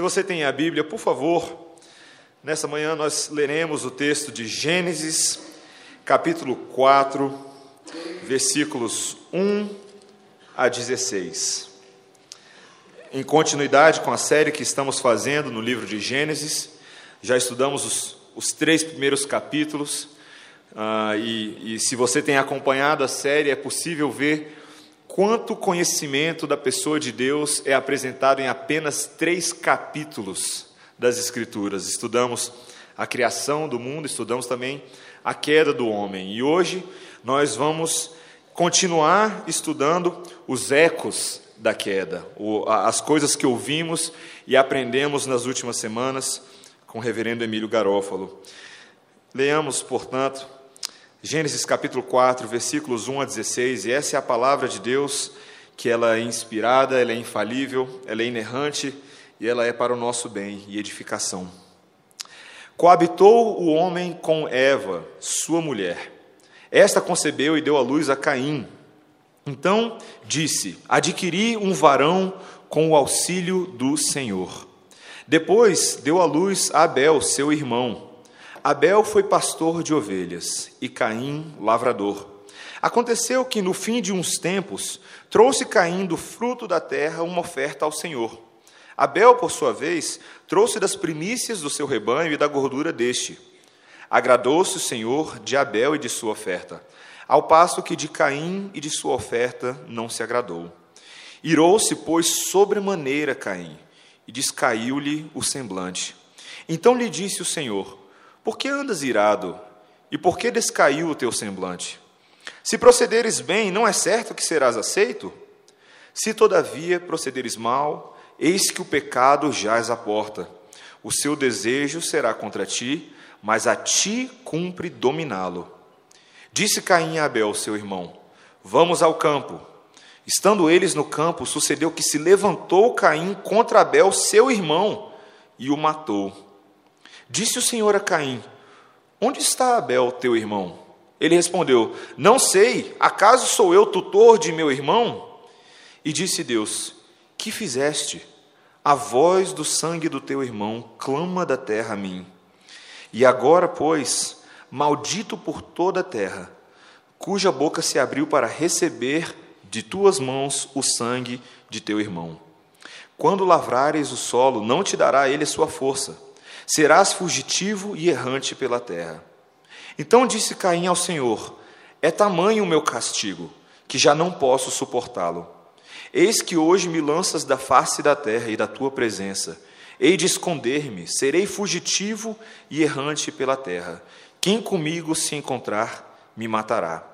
Se você tem a Bíblia, por favor, nessa manhã nós leremos o texto de Gênesis, capítulo 4, versículos 1 a 16. Em continuidade com a série que estamos fazendo no livro de Gênesis, já estudamos os, os três primeiros capítulos, uh, e, e se você tem acompanhado a série, é possível ver quanto conhecimento da pessoa de Deus é apresentado em apenas três capítulos das Escrituras. Estudamos a criação do mundo, estudamos também a queda do homem. E hoje nós vamos continuar estudando os ecos da queda, as coisas que ouvimos e aprendemos nas últimas semanas com o reverendo Emílio Garófalo. Leamos, portanto, Gênesis capítulo 4, versículos 1 a 16, e essa é a palavra de Deus, que ela é inspirada, ela é infalível, ela é inerrante e ela é para o nosso bem e edificação. Coabitou o homem com Eva, sua mulher. Esta concebeu e deu à luz a Caim. Então disse: Adquiri um varão com o auxílio do Senhor. Depois deu à luz a Abel, seu irmão. Abel foi pastor de ovelhas e Caim lavrador. Aconteceu que, no fim de uns tempos, trouxe Caim do fruto da terra uma oferta ao Senhor. Abel, por sua vez, trouxe das primícias do seu rebanho e da gordura deste. Agradou-se o Senhor de Abel e de sua oferta, ao passo que de Caim e de sua oferta não se agradou. Irou-se, pois, sobremaneira Caim, e descaiu-lhe o semblante. Então lhe disse o Senhor: por que andas irado? E por que descaiu o teu semblante? Se procederes bem, não é certo que serás aceito? Se todavia procederes mal, eis que o pecado jaz à porta. O seu desejo será contra ti, mas a ti cumpre dominá-lo. Disse Caim a Abel, seu irmão: Vamos ao campo. Estando eles no campo, sucedeu que se levantou Caim contra Abel, seu irmão, e o matou. Disse o Senhor a Caim: Onde está Abel, teu irmão? Ele respondeu: Não sei, acaso sou eu tutor de meu irmão? E disse Deus: Que fizeste? A voz do sangue do teu irmão clama da terra a mim. E agora, pois, maldito por toda a terra, cuja boca se abriu para receber de tuas mãos o sangue de teu irmão. Quando lavrares o solo, não te dará ele a sua força serás fugitivo e errante pela terra. Então disse Caim ao Senhor: É tamanho o meu castigo, que já não posso suportá-lo. Eis que hoje me lanças da face da terra e da tua presença. Hei de esconder-me, serei fugitivo e errante pela terra. Quem comigo se encontrar, me matará.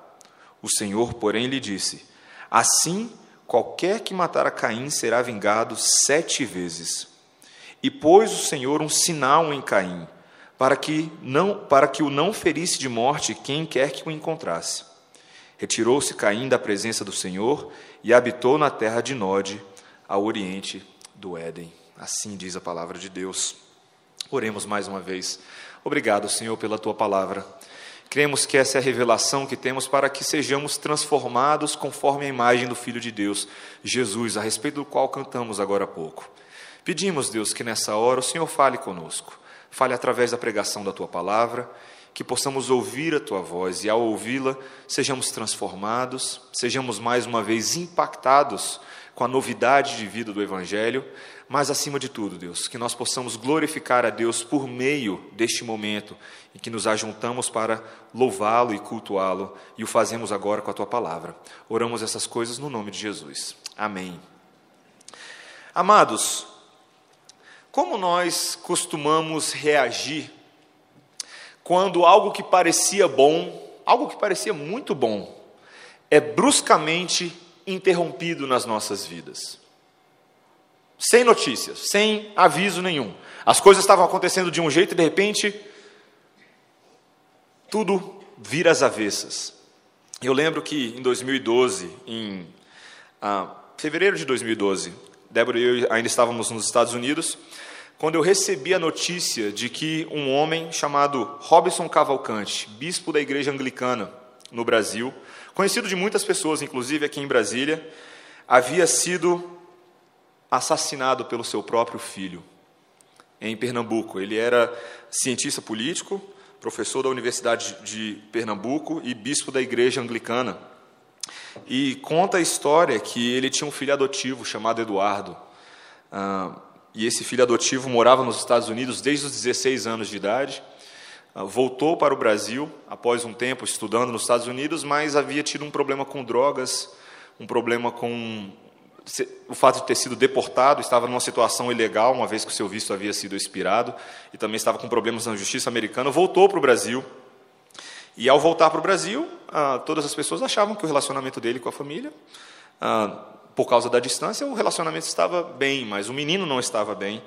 O Senhor, porém, lhe disse: Assim, qualquer que matar a Caim será vingado sete vezes. E pôs o Senhor um sinal em Caim, para que não para que o não ferisse de morte quem quer que o encontrasse. Retirou-se Caim da presença do Senhor e habitou na terra de Nod, ao oriente do Éden. Assim diz a palavra de Deus. Oremos mais uma vez. Obrigado, Senhor, pela tua palavra. Cremos que essa é a revelação que temos para que sejamos transformados conforme a imagem do Filho de Deus, Jesus, a respeito do qual cantamos agora há pouco. Pedimos, Deus, que nessa hora o Senhor fale conosco, fale através da pregação da tua palavra, que possamos ouvir a tua voz e, ao ouvi-la, sejamos transformados, sejamos mais uma vez impactados com a novidade de vida do Evangelho, mas acima de tudo, Deus, que nós possamos glorificar a Deus por meio deste momento em que nos ajuntamos para louvá-lo e cultuá-lo e o fazemos agora com a tua palavra. Oramos essas coisas no nome de Jesus. Amém. Amados, como nós costumamos reagir quando algo que parecia bom, algo que parecia muito bom, é bruscamente interrompido nas nossas vidas? Sem notícias, sem aviso nenhum. As coisas estavam acontecendo de um jeito e de repente tudo vira às avessas. Eu lembro que em 2012, em ah, fevereiro de 2012, Débora e eu ainda estávamos nos Estados Unidos quando eu recebi a notícia de que um homem chamado Robson Cavalcante, bispo da Igreja Anglicana no Brasil, conhecido de muitas pessoas, inclusive aqui em Brasília, havia sido assassinado pelo seu próprio filho. em Pernambuco. Ele era cientista político, professor da Universidade de Pernambuco e bispo da Igreja Anglicana. E conta a história que ele tinha um filho adotivo chamado Eduardo. Ah, e esse filho adotivo morava nos Estados Unidos desde os 16 anos de idade. Ah, voltou para o Brasil após um tempo estudando nos Estados Unidos, mas havia tido um problema com drogas, um problema com o fato de ter sido deportado, estava numa situação ilegal, uma vez que o seu visto havia sido expirado, e também estava com problemas na justiça americana, voltou para o Brasil. E ao voltar para o Brasil, ah, todas as pessoas achavam que o relacionamento dele com a família, ah, por causa da distância, o relacionamento estava bem, mas o menino não estava bem.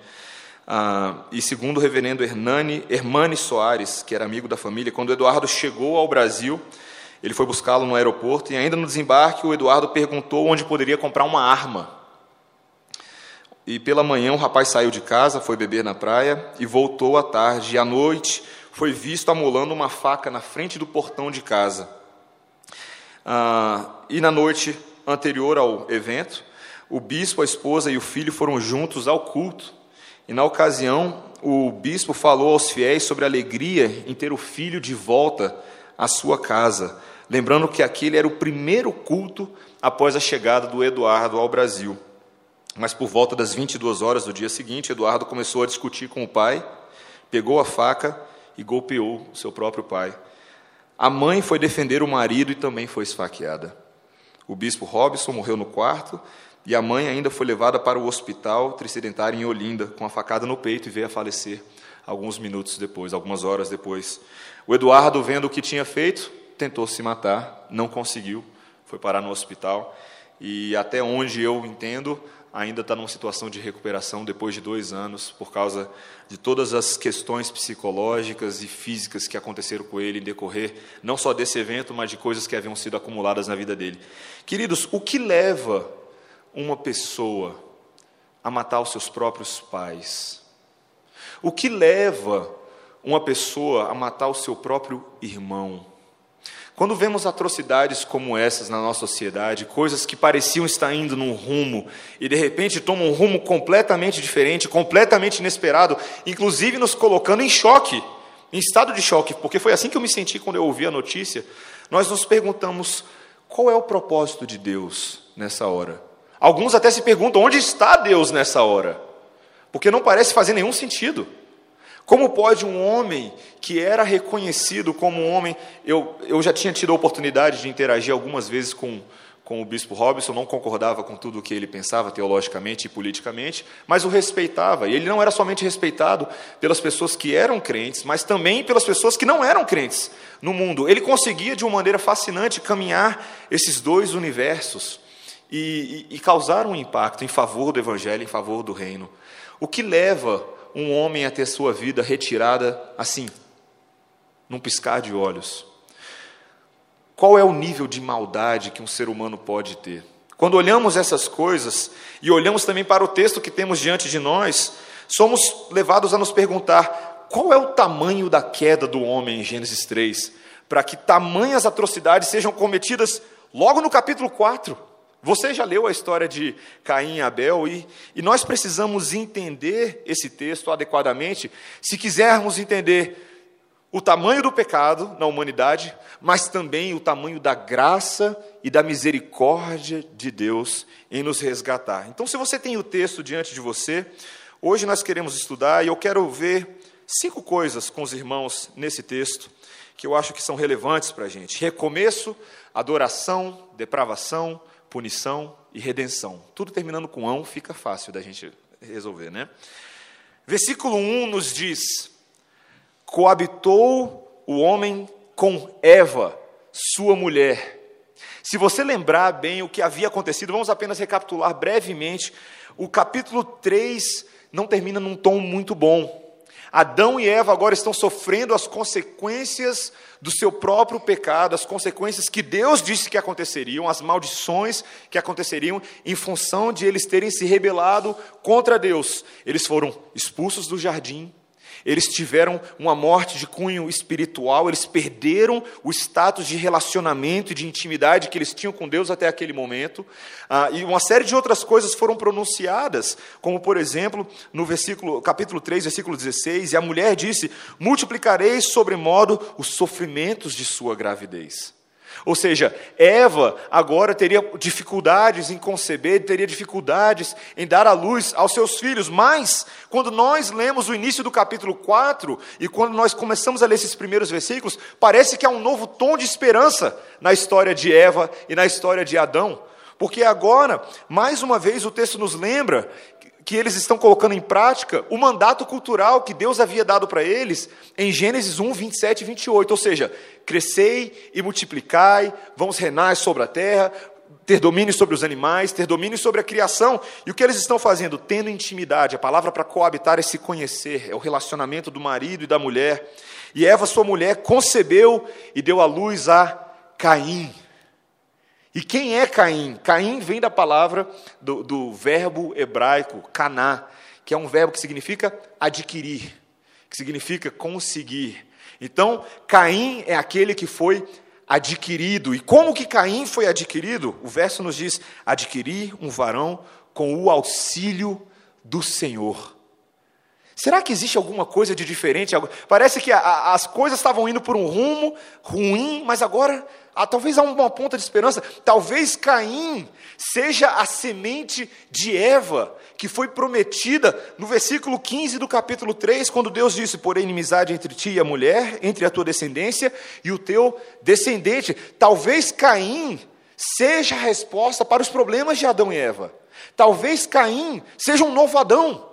Ah, e segundo o reverendo Hernani, Hermani Soares, que era amigo da família, quando Eduardo chegou ao Brasil, ele foi buscá-lo no aeroporto e ainda no desembarque o Eduardo perguntou onde poderia comprar uma arma. E pela manhã o rapaz saiu de casa, foi beber na praia e voltou à tarde. E à noite foi visto amolando uma faca na frente do portão de casa. Ah, e na noite anterior ao evento, o bispo, a esposa e o filho foram juntos ao culto. E na ocasião, o bispo falou aos fiéis sobre a alegria em ter o filho de volta à sua casa lembrando que aquele era o primeiro culto após a chegada do Eduardo ao Brasil. Mas por volta das 22 horas do dia seguinte, Eduardo começou a discutir com o pai, pegou a faca e golpeou seu próprio pai. A mãe foi defender o marido e também foi esfaqueada. O bispo Robson morreu no quarto e a mãe ainda foi levada para o hospital tricidentário em Olinda, com a facada no peito e veio a falecer alguns minutos depois, algumas horas depois. O Eduardo, vendo o que tinha feito, tentou se matar, não conseguiu, foi parar no hospital e até onde eu entendo ainda está numa situação de recuperação depois de dois anos por causa de todas as questões psicológicas e físicas que aconteceram com ele em decorrer não só desse evento, mas de coisas que haviam sido acumuladas na vida dele. Queridos, o que leva uma pessoa a matar os seus próprios pais? O que leva uma pessoa a matar o seu próprio irmão? Quando vemos atrocidades como essas na nossa sociedade, coisas que pareciam estar indo num rumo e de repente tomam um rumo completamente diferente, completamente inesperado, inclusive nos colocando em choque, em estado de choque, porque foi assim que eu me senti quando eu ouvi a notícia, nós nos perguntamos qual é o propósito de Deus nessa hora. Alguns até se perguntam onde está Deus nessa hora, porque não parece fazer nenhum sentido. Como pode um homem que era reconhecido como um homem. Eu, eu já tinha tido a oportunidade de interagir algumas vezes com, com o bispo Robson, não concordava com tudo o que ele pensava teologicamente e politicamente, mas o respeitava. E ele não era somente respeitado pelas pessoas que eram crentes, mas também pelas pessoas que não eram crentes no mundo. Ele conseguia, de uma maneira fascinante, caminhar esses dois universos e, e, e causar um impacto em favor do evangelho, em favor do reino. O que leva um homem a ter sua vida retirada assim, num piscar de olhos? Qual é o nível de maldade que um ser humano pode ter? Quando olhamos essas coisas e olhamos também para o texto que temos diante de nós, somos levados a nos perguntar qual é o tamanho da queda do homem em Gênesis 3, para que tamanhas atrocidades sejam cometidas logo no capítulo 4. Você já leu a história de Caim e Abel e, e nós precisamos entender esse texto adequadamente se quisermos entender o tamanho do pecado na humanidade, mas também o tamanho da graça e da misericórdia de Deus em nos resgatar. Então, se você tem o texto diante de você, hoje nós queremos estudar e eu quero ver cinco coisas com os irmãos nesse texto que eu acho que são relevantes para a gente: recomeço, adoração, depravação, punição e redenção. Tudo terminando com ão, fica fácil da gente resolver, né? Versículo 1 nos diz: Coabitou o homem com Eva, sua mulher. Se você lembrar bem o que havia acontecido, vamos apenas recapitular brevemente. O capítulo 3 não termina num tom muito bom. Adão e Eva agora estão sofrendo as consequências do seu próprio pecado, as consequências que Deus disse que aconteceriam, as maldições que aconteceriam em função de eles terem se rebelado contra Deus. Eles foram expulsos do jardim, Eles tiveram uma morte de cunho espiritual, eles perderam o status de relacionamento e de intimidade que eles tinham com Deus até aquele momento. Ah, e uma série de outras coisas foram pronunciadas, como por exemplo, no versículo, capítulo 3, versículo 16, e a mulher disse: Multiplicarei sobremodo os sofrimentos de sua gravidez. Ou seja, Eva agora teria dificuldades em conceber, teria dificuldades em dar à luz aos seus filhos, mas quando nós lemos o início do capítulo 4 e quando nós começamos a ler esses primeiros versículos, parece que há um novo tom de esperança na história de Eva e na história de Adão. Porque agora, mais uma vez, o texto nos lembra que eles estão colocando em prática o mandato cultural que Deus havia dado para eles em Gênesis 1, 27 e 28. Ou seja, crescei e multiplicai, vamos reinar sobre a terra, ter domínio sobre os animais, ter domínio sobre a criação. E o que eles estão fazendo? Tendo intimidade. A palavra para coabitar é se conhecer, é o relacionamento do marido e da mulher. E Eva, sua mulher, concebeu e deu à luz a Caim. E quem é Caim? Caim vem da palavra do, do verbo hebraico, caná, que é um verbo que significa adquirir, que significa conseguir. Então, Caim é aquele que foi adquirido. E como que Caim foi adquirido? O verso nos diz: adquirir um varão com o auxílio do Senhor. Será que existe alguma coisa de diferente? Parece que as coisas estavam indo por um rumo ruim, mas agora ah, talvez há uma ponta de esperança. Talvez Caim seja a semente de Eva, que foi prometida no versículo 15 do capítulo 3, quando Deus disse: Porém, inimizade entre ti e a mulher, entre a tua descendência e o teu descendente. Talvez Caim seja a resposta para os problemas de Adão e Eva. Talvez Caim seja um novo Adão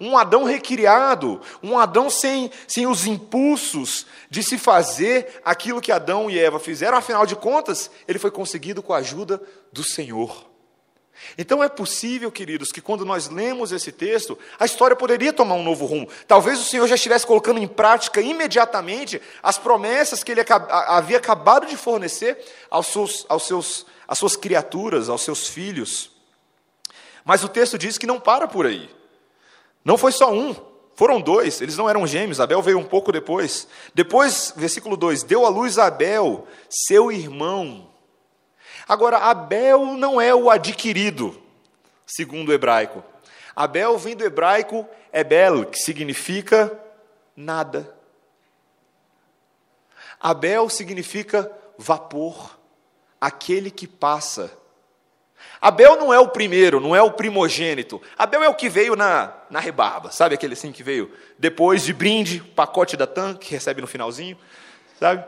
um Adão recriado, um Adão sem, sem os impulsos de se fazer aquilo que Adão e Eva fizeram, afinal de contas, ele foi conseguido com a ajuda do Senhor. Então é possível, queridos, que quando nós lemos esse texto, a história poderia tomar um novo rumo. Talvez o Senhor já estivesse colocando em prática imediatamente as promessas que ele havia acabado de fornecer aos seus, aos seus, às suas criaturas, aos seus filhos. Mas o texto diz que não para por aí. Não foi só um, foram dois, eles não eram gêmeos, Abel veio um pouco depois. Depois, versículo 2: deu à luz Abel, seu irmão. Agora, Abel não é o adquirido, segundo o hebraico. Abel vem do hebraico Ebel, que significa nada. Abel significa vapor, aquele que passa. Abel não é o primeiro, não é o primogênito. Abel é o que veio na, na rebarba, sabe aquele assim que veio depois de brinde, pacote da TAM, que recebe no finalzinho, sabe?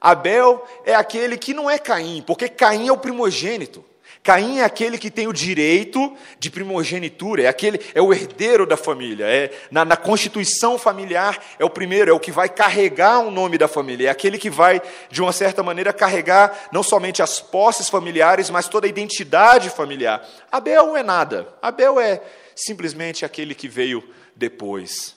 Abel é aquele que não é Caim, porque Caim é o primogênito. Caim é aquele que tem o direito de primogenitura, é aquele é o herdeiro da família, é na, na, constituição familiar é o primeiro, é o que vai carregar o nome da família, é aquele que vai de uma certa maneira carregar não somente as posses familiares, mas toda a identidade familiar. Abel é nada. Abel é simplesmente aquele que veio depois.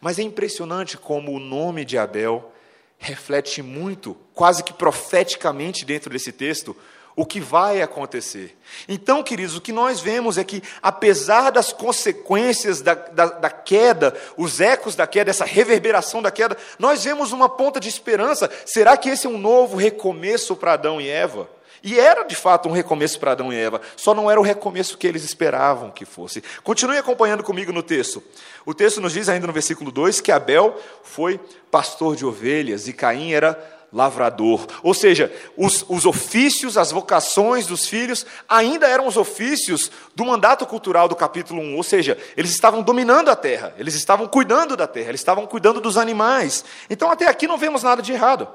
Mas é impressionante como o nome de Abel reflete muito, quase que profeticamente dentro desse texto, o que vai acontecer. Então, queridos, o que nós vemos é que, apesar das consequências da, da, da, queda, os ecos da queda, essa reverberação da queda, nós vemos uma ponta de esperança. Será que esse é um novo recomeço para Adão e Eva? E era de fato um recomeço para Adão e Eva, só não era o recomeço que eles esperavam que fosse. Continue acompanhando comigo no texto. O texto nos diz, ainda no versículo 2, que Abel foi pastor de ovelhas e Caim era lavrador. Ou seja, os, os, ofícios, as vocações dos filhos ainda eram os ofícios do mandato cultural do capítulo 1. Ou seja, eles estavam dominando a terra, eles estavam cuidando da terra, eles estavam cuidando dos animais. Então, até aqui não vemos nada de errado.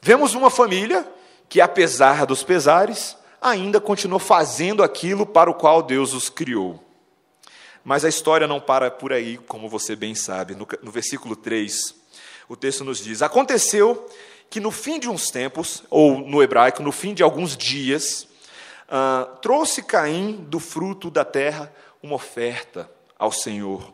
Vemos uma família que, apesar dos pesares, ainda continuou fazendo aquilo para o qual Deus os criou. Mas a história não para por aí, como você bem sabe. No, no versículo 3, o texto nos diz: Aconteceu que no fim de uns tempos, ou no hebraico, no fim de alguns dias, uh, trouxe Caim do fruto da terra uma oferta ao Senhor.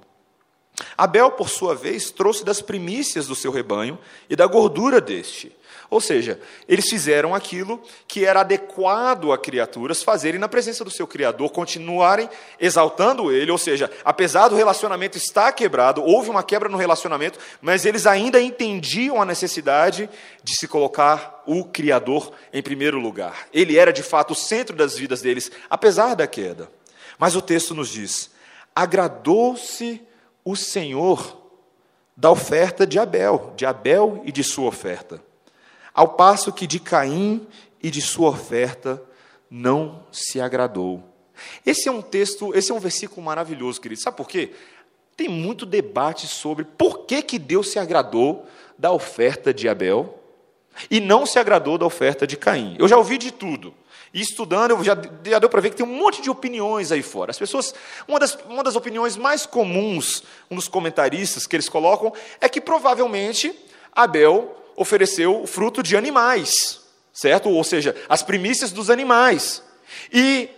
Abel, por sua vez, trouxe das primícias do seu rebanho e da gordura deste. Ou seja, eles fizeram aquilo que era adequado a criaturas fazerem na presença do seu Criador, continuarem exaltando ele. Ou seja, apesar do relacionamento estar quebrado, houve uma quebra no relacionamento, mas eles ainda entendiam a necessidade de se colocar o Criador em primeiro lugar. Ele era de fato o centro das vidas deles, apesar da queda. Mas o texto nos diz: agradou-se o Senhor da oferta de Abel, de Abel e de sua oferta ao passo que de Caim e de sua oferta não se agradou. Esse é um texto, esse é um versículo maravilhoso, querido. Sabe por quê? Tem muito debate sobre por que, que Deus se agradou da oferta de Abel e não se agradou da oferta de Caim. Eu já ouvi de tudo. E estudando, eu já, já deu para ver que tem um monte de opiniões aí fora. As pessoas, uma das, uma das opiniões mais comuns, um dos comentaristas que eles colocam, é que provavelmente Abel ofereceu o fruto de animais, certo? Ou seja, as primícias dos animais. E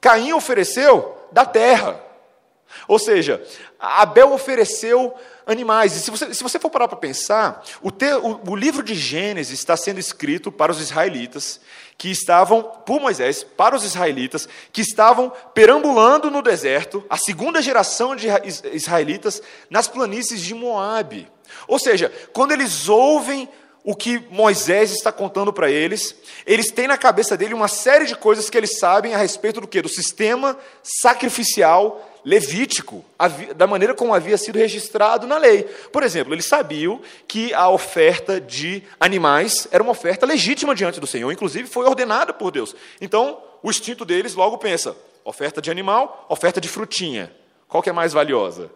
Caim ofereceu da terra. Ou seja, Abel ofereceu animais. E se você, se você for parar para pensar, o, te, o, o livro de Gênesis está sendo escrito para os israelitas que estavam, por Moisés, para os israelitas, que estavam perambulando no deserto, a segunda geração de israelitas, nas planícies de Moabe. Ou seja, quando eles ouvem o que Moisés está contando para eles. Eles têm na cabeça dele uma série de coisas que eles sabem a respeito do que? Do sistema sacrificial levítico, da maneira como havia sido registrado na lei. Por exemplo, eles sabiam que a oferta de animais era uma oferta legítima diante do Senhor, inclusive foi ordenada por Deus. Então, o instinto deles logo pensa: oferta de animal, oferta de frutinha. Qual que é mais valiosa?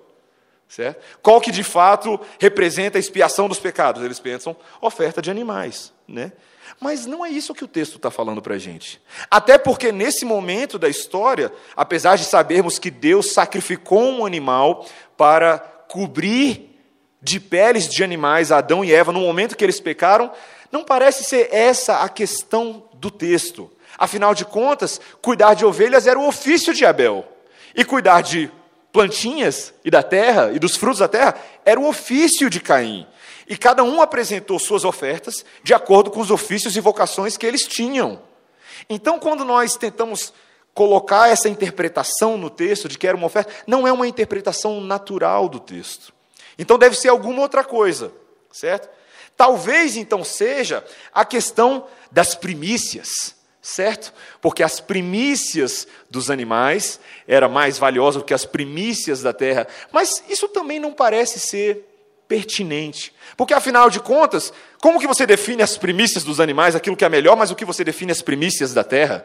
Certo? Qual que de fato representa a expiação dos pecados? Eles pensam oferta de animais. Né? Mas não é isso que o texto está falando para a gente. Até porque nesse momento da história, apesar de sabermos que Deus sacrificou um animal para cobrir de peles de animais Adão e Eva no momento que eles pecaram, não parece ser essa a questão do texto. Afinal de contas, cuidar de ovelhas era o ofício de Abel. E cuidar de plantinhas e da terra e dos frutos da terra era o ofício de Caim. E cada um apresentou suas ofertas de acordo com os ofícios e vocações que eles tinham. Então, quando nós tentamos colocar essa interpretação no texto de que era uma oferta, não é uma interpretação natural do texto. Então deve ser alguma outra coisa, certo? Talvez então seja a questão das primícias certo? Porque as primícias dos animais era mais valiosa do que as primícias da terra. Mas isso também não parece ser pertinente. Porque afinal de contas, como que você define as primícias dos animais, aquilo que é melhor, mas o que você define as primícias da terra?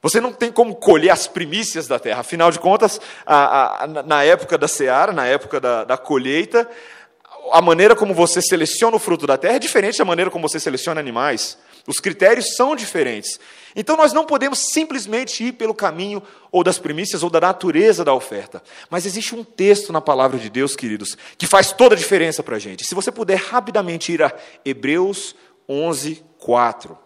Você não tem como colher as primícias da terra. Afinal de contas, a, a, na época da seara, na época da, da colheita, a maneira como você seleciona o fruto da terra é diferente da maneira como você seleciona animais. Os critérios são diferentes. Então nós não podemos simplesmente ir pelo caminho ou das primícias ou da natureza da oferta. Mas existe um texto na palavra de Deus, queridos, que faz toda a diferença para a gente. Se você puder rapidamente ir a Hebreus 11, 4.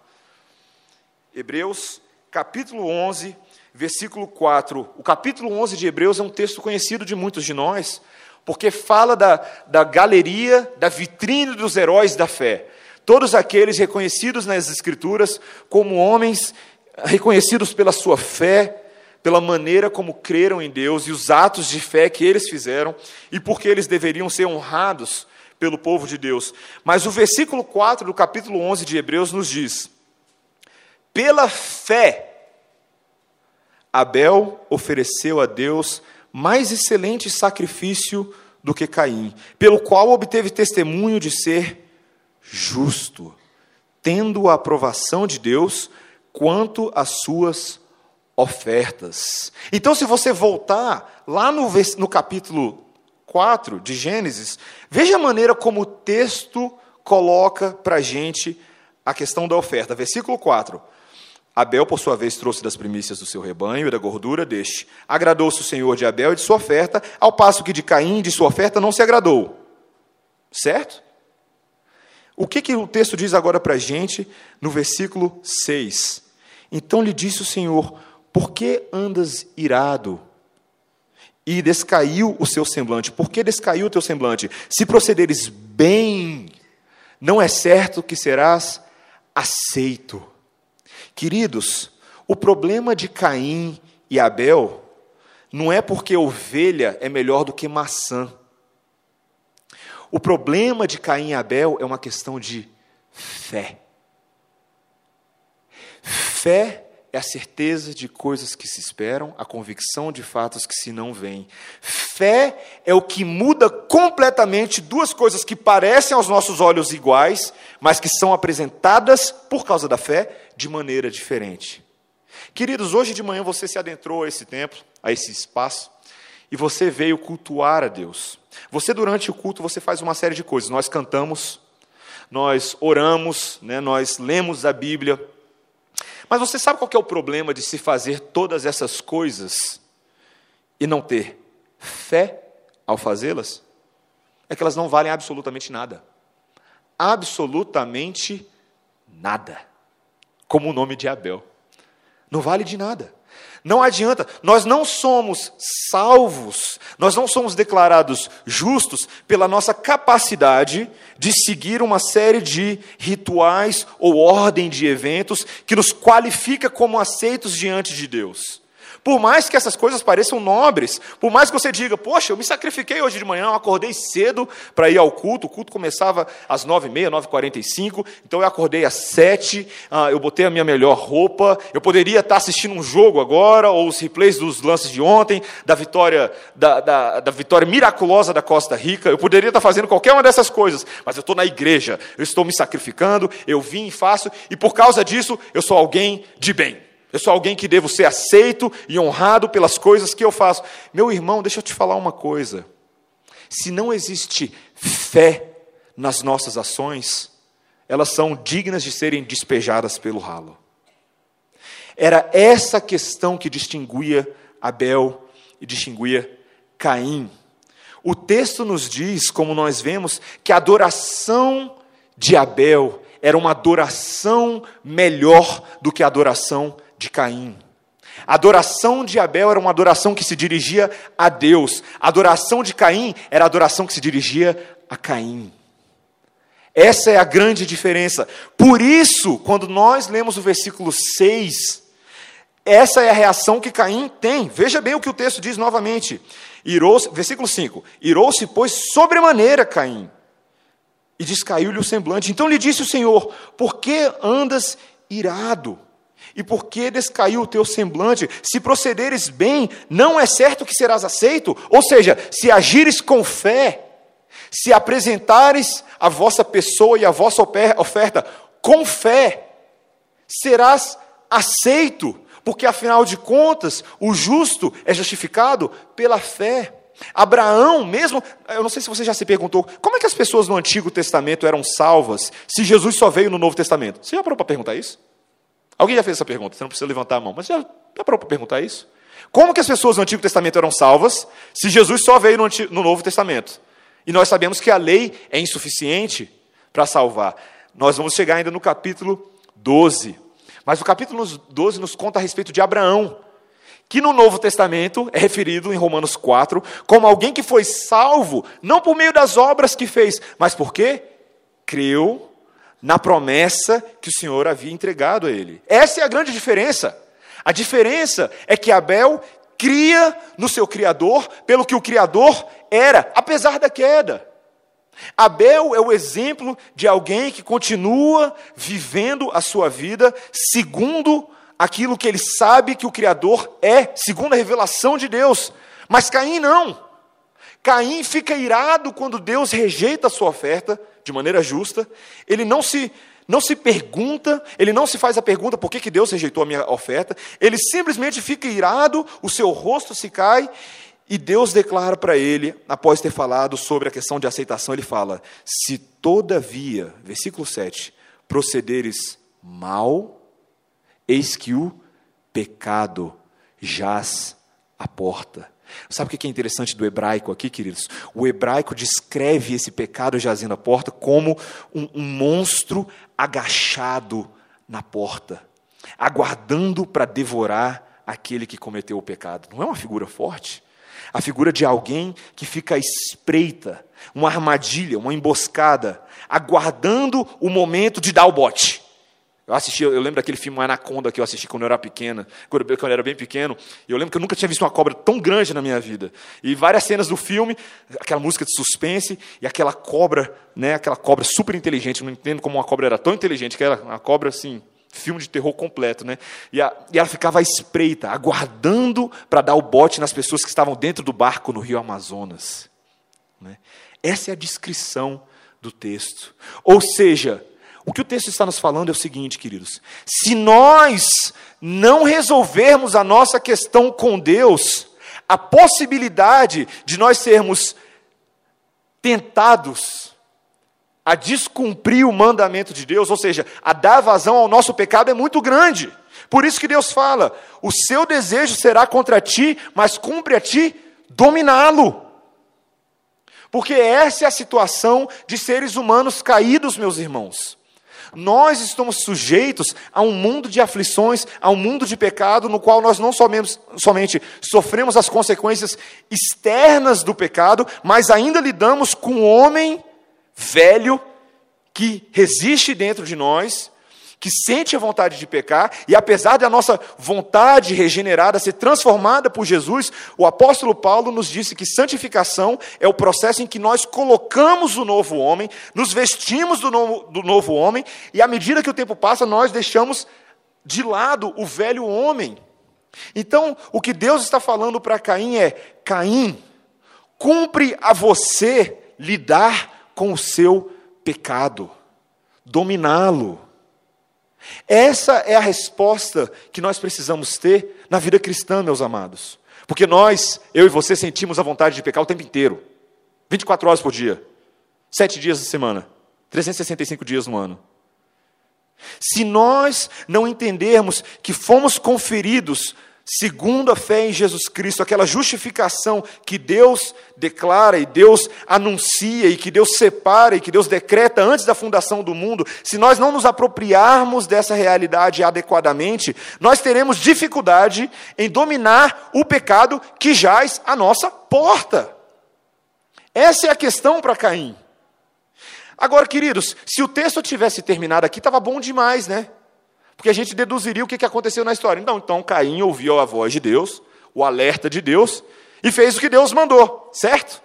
Hebreus, capítulo 11, versículo 4. O capítulo 11 de Hebreus é um texto conhecido de muitos de nós, porque fala da, da galeria, da vitrine dos heróis da fé. Todos aqueles reconhecidos nas Escrituras como homens reconhecidos pela sua fé, pela maneira como creram em Deus e os atos de fé que eles fizeram e porque eles deveriam ser honrados pelo povo de Deus. Mas o versículo 4 do capítulo 11 de Hebreus nos diz: Pela fé, Abel ofereceu a Deus mais excelente sacrifício do que Caim, pelo qual obteve testemunho de ser justo, tendo a aprovação de Deus quanto às suas ofertas. Então, se você voltar lá no, no capítulo 4 de Gênesis, veja a maneira como o texto coloca para a gente a questão da oferta. Versículo 4. Abel, por sua vez, trouxe das primícias do seu rebanho e da gordura deste. Agradou-se o Senhor de Abel e de sua oferta, ao passo que de Caim e de sua oferta não se agradou. Certo? O que, que o texto diz agora para a gente no versículo 6? Então lhe disse o Senhor: Por que andas irado e descaiu o seu semblante. Por que descaiu o teu semblante? Se procederes bem, não é certo que serás aceito. Queridos, o problema de Caim e Abel não é porque ovelha é melhor do que maçã. O problema de Caim e Abel é uma questão de fé. Fé é a certeza de coisas que se esperam, a convicção de fatos que se não veem. Fé é o que muda completamente duas coisas que parecem aos nossos olhos iguais, mas que são apresentadas por causa da fé de maneira diferente. Queridos, hoje de manhã você se adentrou a esse templo, a esse espaço, e você veio cultuar a Deus. Você durante o culto você faz uma série de coisas. Nós cantamos, nós oramos, né, nós lemos a Bíblia, mas você sabe qual é o problema de se fazer todas essas coisas e não ter fé ao fazê-las? É que elas não valem absolutamente nada. Absolutamente nada. Como o nome de Abel. Não vale de nada. Não adianta, nós não somos salvos, nós não somos declarados justos pela nossa capacidade de seguir uma série de rituais ou ordem de eventos que nos qualifica como aceitos diante de Deus. Por mais que essas coisas pareçam nobres, por mais que você diga, poxa, eu me sacrifiquei hoje de manhã, eu acordei cedo para ir ao culto, o culto começava às nove e meia, nove e quarenta e cinco, então eu acordei às sete, ah, eu botei a minha melhor roupa, eu poderia estar assistindo um jogo agora, ou os replays dos lances de ontem, da vitória, da, da, da vitória miraculosa da Costa Rica, eu poderia estar fazendo qualquer uma dessas coisas, mas eu estou na igreja, eu estou me sacrificando, eu vim e faço, e por causa disso eu sou alguém de bem. Eu sou alguém que devo ser aceito e honrado pelas coisas que eu faço. Meu irmão, deixa eu te falar uma coisa. Se não existe fé nas nossas ações, elas são dignas de serem despejadas pelo ralo. Era essa questão que distinguia Abel e distinguia Caim. O texto nos diz, como nós vemos, que a adoração de Abel era uma adoração melhor do que a adoração de Caim. A adoração de Abel era uma adoração que se dirigia a Deus. A adoração de Caim era a adoração que se dirigia a Caim. Essa é a grande diferença. Por isso, quando nós lemos o versículo 6, essa é a reação que Caim tem. Veja bem o que o texto diz novamente. Irou versículo 5: Irou-se, pois, sobremaneira Caim, e descaiu-lhe o semblante. Então lhe disse o Senhor: Por que andas irado? E por que descaiu o teu semblante? Se procederes bem, não é certo que serás aceito? Ou seja, se agires com fé, se apresentares a vossa pessoa e a vossa oferta com fé, serás aceito, porque afinal de contas, o justo é justificado pela fé. Abraão, mesmo, eu não sei se você já se perguntou, como é que as pessoas no Antigo Testamento eram salvas se Jesus só veio no Novo Testamento? Você já parou para perguntar isso? Alguém já fez essa pergunta? Você não precisa levantar a mão, mas já, parou para perguntar isso? Como que as pessoas no Antigo Testamento eram salvas se Jesus só veio no, Antigo, no Novo Testamento? E nós sabemos que a lei é insuficiente para salvar. Nós vamos chegar ainda no capítulo 12. Mas o capítulo 12 nos conta a respeito de Abraão, que no Novo Testamento é referido em Romanos 4 como alguém que foi salvo, não por meio das obras que fez, mas porque creu na promessa que o Senhor havia entregado a ele. Essa é a grande diferença. A diferença é que Abel cria no seu Criador pelo que o Criador era, apesar da queda. Abel é o exemplo de alguém que continua vivendo a sua vida segundo aquilo que ele sabe que o Criador é, segundo a revelação de Deus. Mas Caim não. Caim fica irado quando Deus rejeita a sua oferta de maneira justa, ele não se não se pergunta, ele não se faz a pergunta por que, que Deus rejeitou a minha oferta, ele simplesmente fica irado, o seu rosto se cai, e Deus declara para ele, após ter falado sobre a questão de aceitação, ele fala: Se todavia, versículo 7, procederes mal, eis que o pecado jaz à porta. Sabe o que é interessante do hebraico aqui, queridos? O hebraico descreve esse pecado jazendo à porta como um, um monstro agachado na porta, aguardando para devorar aquele que cometeu o pecado. Não é uma figura forte? a figura de alguém que fica à espreita, uma armadilha, uma emboscada, aguardando o momento de dar o bote. Eu assisti, eu lembro daquele filme Anaconda que eu assisti quando eu era pequena, quando eu era bem pequeno, e eu lembro que eu nunca tinha visto uma cobra tão grande na minha vida. E várias cenas do filme, aquela música de suspense e aquela cobra, né, aquela cobra super inteligente, eu não entendo como uma cobra era tão inteligente, que era uma cobra assim, filme de terror completo, né? E, a, e ela ficava à espreita, aguardando para dar o bote nas pessoas que estavam dentro do barco no Rio Amazonas. Né? Essa é a descrição do texto. Ou seja, o que o texto está nos falando é o seguinte, queridos: se nós não resolvermos a nossa questão com Deus, a possibilidade de nós sermos tentados a descumprir o mandamento de Deus, ou seja, a dar vazão ao nosso pecado, é muito grande. Por isso que Deus fala: o seu desejo será contra ti, mas cumpre a ti dominá-lo. Porque essa é a situação de seres humanos caídos, meus irmãos. Nós estamos sujeitos a um mundo de aflições, a um mundo de pecado, no qual nós não somente, somente sofremos as consequências externas do pecado, mas ainda lidamos com um homem velho que resiste dentro de nós que sente a vontade de pecar, e apesar da nossa vontade regenerada ser transformada por Jesus, o apóstolo Paulo nos disse que santificação é o processo em que nós colocamos o novo homem, nos vestimos do novo, do novo homem, e à medida que o tempo passa, nós deixamos de lado o velho homem. Então, o que Deus está falando para Caim é: Caim, cumpre a você lidar com o seu pecado, dominá-lo. Essa é a resposta que nós precisamos ter na vida cristã, meus amados. Porque nós, eu e você, sentimos a vontade de pecar o tempo inteiro 24 horas por dia, 7 dias da semana, 365 dias no ano. Se nós não entendermos que fomos conferidos segundo a fé em Jesus Cristo, aquela justificação que Deus declara e Deus anuncia e que Deus separa e que Deus decreta antes da fundação do mundo, se nós não nos apropriarmos dessa realidade adequadamente, nós teremos dificuldade em dominar o pecado que jaz à nossa porta. Essa é a questão para Caim. Agora, queridos, se o texto tivesse terminado aqui, estava bom demais, né? Porque a gente deduziria o que aconteceu na história. Então, então Caim ouviu a voz de Deus, o alerta de Deus, e fez o que Deus mandou, certo?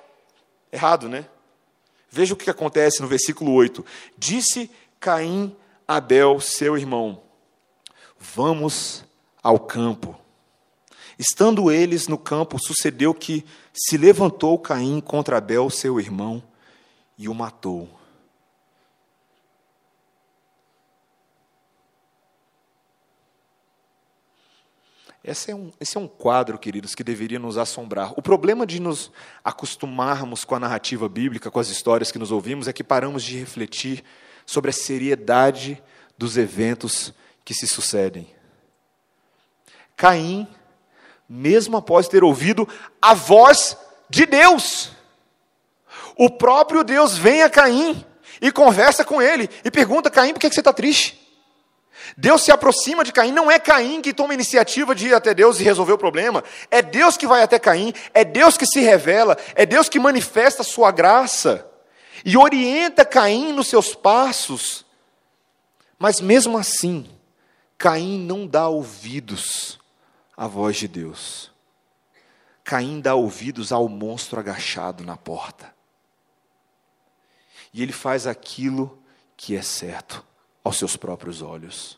Errado, né? Veja o que acontece no versículo 8. Disse Caim a Abel, seu irmão: Vamos ao campo. Estando eles no campo, sucedeu que se levantou Caim contra Abel, seu irmão, e o matou. Esse é, um, esse é um quadro, queridos, que deveria nos assombrar. O problema de nos acostumarmos com a narrativa bíblica, com as histórias que nos ouvimos, é que paramos de refletir sobre a seriedade dos eventos que se sucedem. Caim, mesmo após ter ouvido a voz de Deus, o próprio Deus vem a Caim e conversa com ele e pergunta: Caim, por que você está triste? Deus se aproxima de Caim, não é Caim que toma a iniciativa de ir até Deus e resolver o problema, é Deus que vai até Caim, é Deus que se revela, é Deus que manifesta a sua graça e orienta Caim nos seus passos. Mas mesmo assim, Caim não dá ouvidos à voz de Deus. Caim dá ouvidos ao monstro agachado na porta. E ele faz aquilo que é certo aos seus próprios olhos.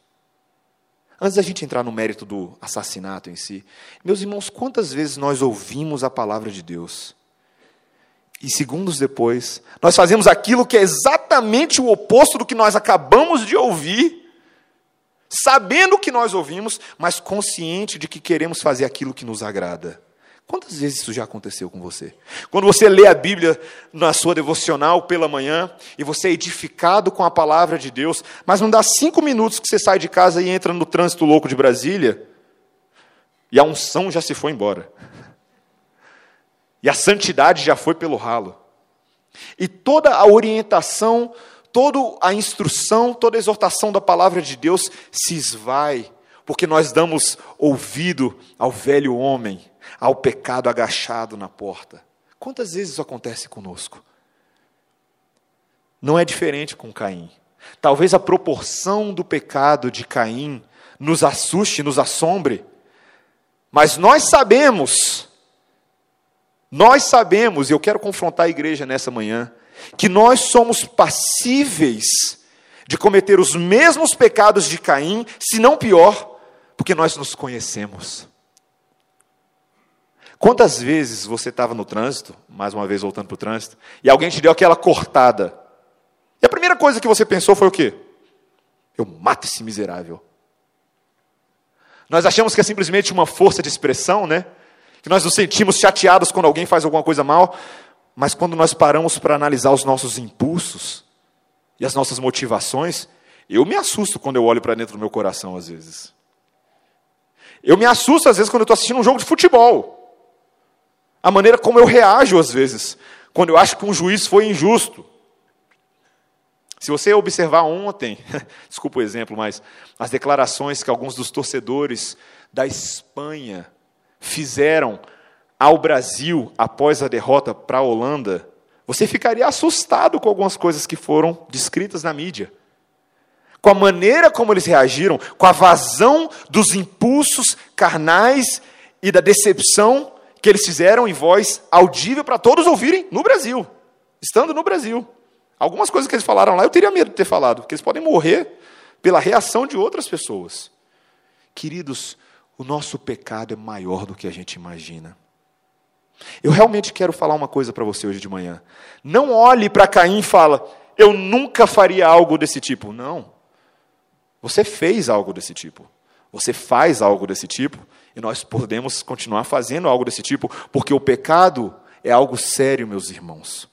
Antes da gente entrar no mérito do assassinato em si, meus irmãos, quantas vezes nós ouvimos a palavra de Deus e segundos depois nós fazemos aquilo que é exatamente o oposto do que nós acabamos de ouvir, sabendo o que nós ouvimos, mas consciente de que queremos fazer aquilo que nos agrada? Quantas vezes isso já aconteceu com você? Quando você lê a Bíblia na sua devocional pela manhã e você é edificado com a palavra de Deus, mas não dá cinco minutos que você sai de casa e entra no trânsito louco de Brasília e a unção já se foi embora. E a santidade já foi pelo ralo. E toda a orientação, toda a instrução, toda a exortação da palavra de Deus se esvai, porque nós damos ouvido ao velho homem ao pecado agachado na porta. Quantas vezes isso acontece conosco? Não é diferente com Caim. Talvez a proporção do pecado de Caim nos assuste, nos assombre, mas nós sabemos, nós sabemos, e eu quero confrontar a igreja nessa manhã, que nós somos passíveis de cometer os mesmos pecados de Caim, se não pior, porque nós nos conhecemos. Quantas vezes você estava no trânsito, mais uma vez voltando para o trânsito, e alguém te deu aquela cortada? E a primeira coisa que você pensou foi o quê? Eu mato esse miserável. Nós achamos que é simplesmente uma força de expressão, né? Que nós nos sentimos chateados quando alguém faz alguma coisa mal, mas quando nós paramos para analisar os nossos impulsos e as nossas motivações, eu me assusto quando eu olho para dentro do meu coração às vezes. Eu me assusto às vezes quando eu estou assistindo um jogo de futebol. A maneira como eu reajo às vezes, quando eu acho que um juiz foi injusto. Se você observar ontem, desculpa o exemplo, mas as declarações que alguns dos torcedores da Espanha fizeram ao Brasil após a derrota para a Holanda, você ficaria assustado com algumas coisas que foram descritas na mídia. Com a maneira como eles reagiram, com a vazão dos impulsos carnais e da decepção que eles fizeram em voz audível para todos ouvirem no Brasil, estando no Brasil. Algumas coisas que eles falaram lá eu teria medo de ter falado, porque eles podem morrer pela reação de outras pessoas. Queridos, o nosso pecado é maior do que a gente imagina. Eu realmente quero falar uma coisa para você hoje de manhã. Não olhe para Caim e fala, eu nunca faria algo desse tipo. Não. Você fez algo desse tipo. Você faz algo desse tipo. E nós podemos continuar fazendo algo desse tipo, porque o pecado é algo sério, meus irmãos.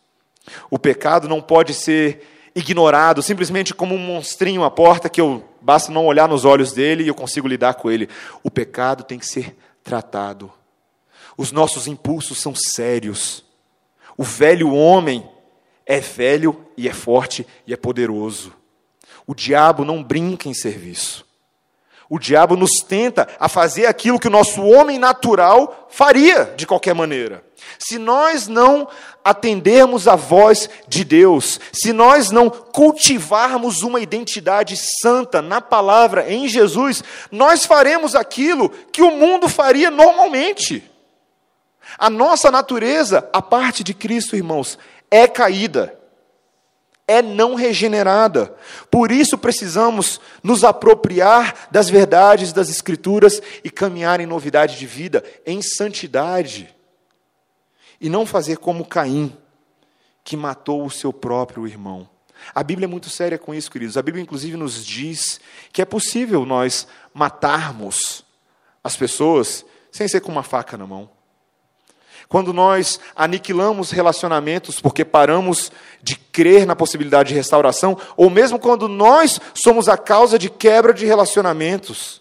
O pecado não pode ser ignorado simplesmente como um monstrinho à porta que eu basta não olhar nos olhos dele e eu consigo lidar com ele. O pecado tem que ser tratado. Os nossos impulsos são sérios. O velho homem é velho e é forte e é poderoso. O diabo não brinca em serviço. O diabo nos tenta a fazer aquilo que o nosso homem natural faria de qualquer maneira. Se nós não atendermos a voz de Deus, se nós não cultivarmos uma identidade santa na palavra, em Jesus, nós faremos aquilo que o mundo faria normalmente. A nossa natureza, a parte de Cristo, irmãos, é caída é não regenerada. Por isso precisamos nos apropriar das verdades das Escrituras e caminhar em novidade de vida, em santidade. E não fazer como Caim, que matou o seu próprio irmão. A Bíblia é muito séria com isso, queridos. A Bíblia, inclusive, nos diz que é possível nós matarmos as pessoas sem ser com uma faca na mão. Quando nós aniquilamos relacionamentos porque paramos de crer na possibilidade de restauração, ou mesmo quando nós somos a causa de quebra de relacionamentos,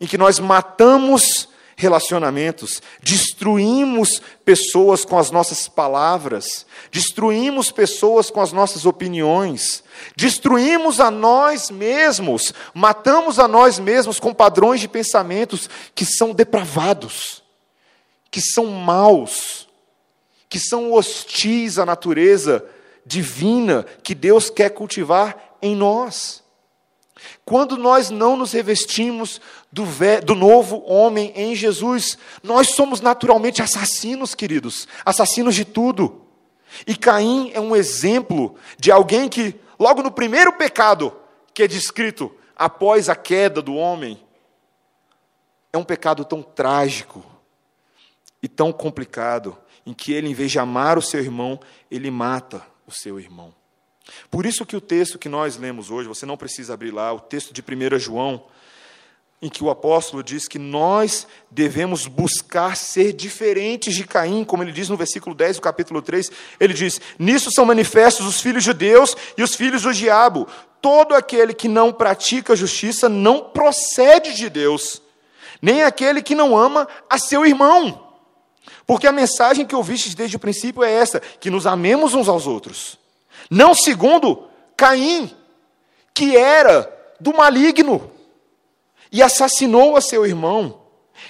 em que nós matamos relacionamentos, destruímos pessoas com as nossas palavras, destruímos pessoas com as nossas opiniões, destruímos a nós mesmos, matamos a nós mesmos com padrões de pensamentos que são depravados que são maus, que são hostis à natureza divina que Deus quer cultivar em nós. Quando nós não nos revestimos do, do, novo homem em Jesus, nós somos naturalmente assassinos, queridos, assassinos de tudo. E Caim é um exemplo de alguém que, logo no primeiro pecado que é descrito após a queda do homem, é um pecado tão trágico, e tão complicado, em que ele, em vez de amar o seu irmão, ele mata o seu irmão. Por isso que o texto que nós lemos hoje, você não precisa abrir lá, o texto de 1 João, em que o apóstolo diz que nós devemos buscar ser diferentes de Caim, como ele diz no versículo 10 do capítulo 3, ele diz: Nisso são manifestos os filhos de Deus e os filhos do diabo. Todo aquele que não pratica justiça não procede de Deus, nem aquele que não ama a seu irmão. Porque a mensagem que ouvistes desde o princípio é essa: que nos amemos uns aos outros. Não segundo Caim, que era do maligno e assassinou a seu irmão.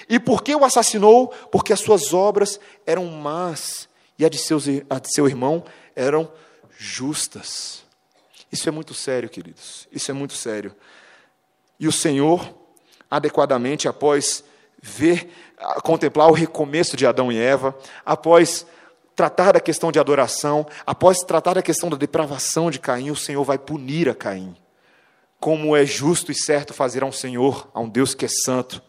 E por que o assassinou? Porque as suas obras eram más e a de, seus, a de seu irmão eram justas. Isso é muito sério, queridos. Isso é muito sério. E o Senhor, adequadamente, após ver, contemplar o recomeço de Adão e Eva, após tratar da questão de adoração, após tratar da questão da depravação de Caim, o Senhor vai punir a Caim. Como é justo e certo fazer a um Senhor, a um Deus que é santo.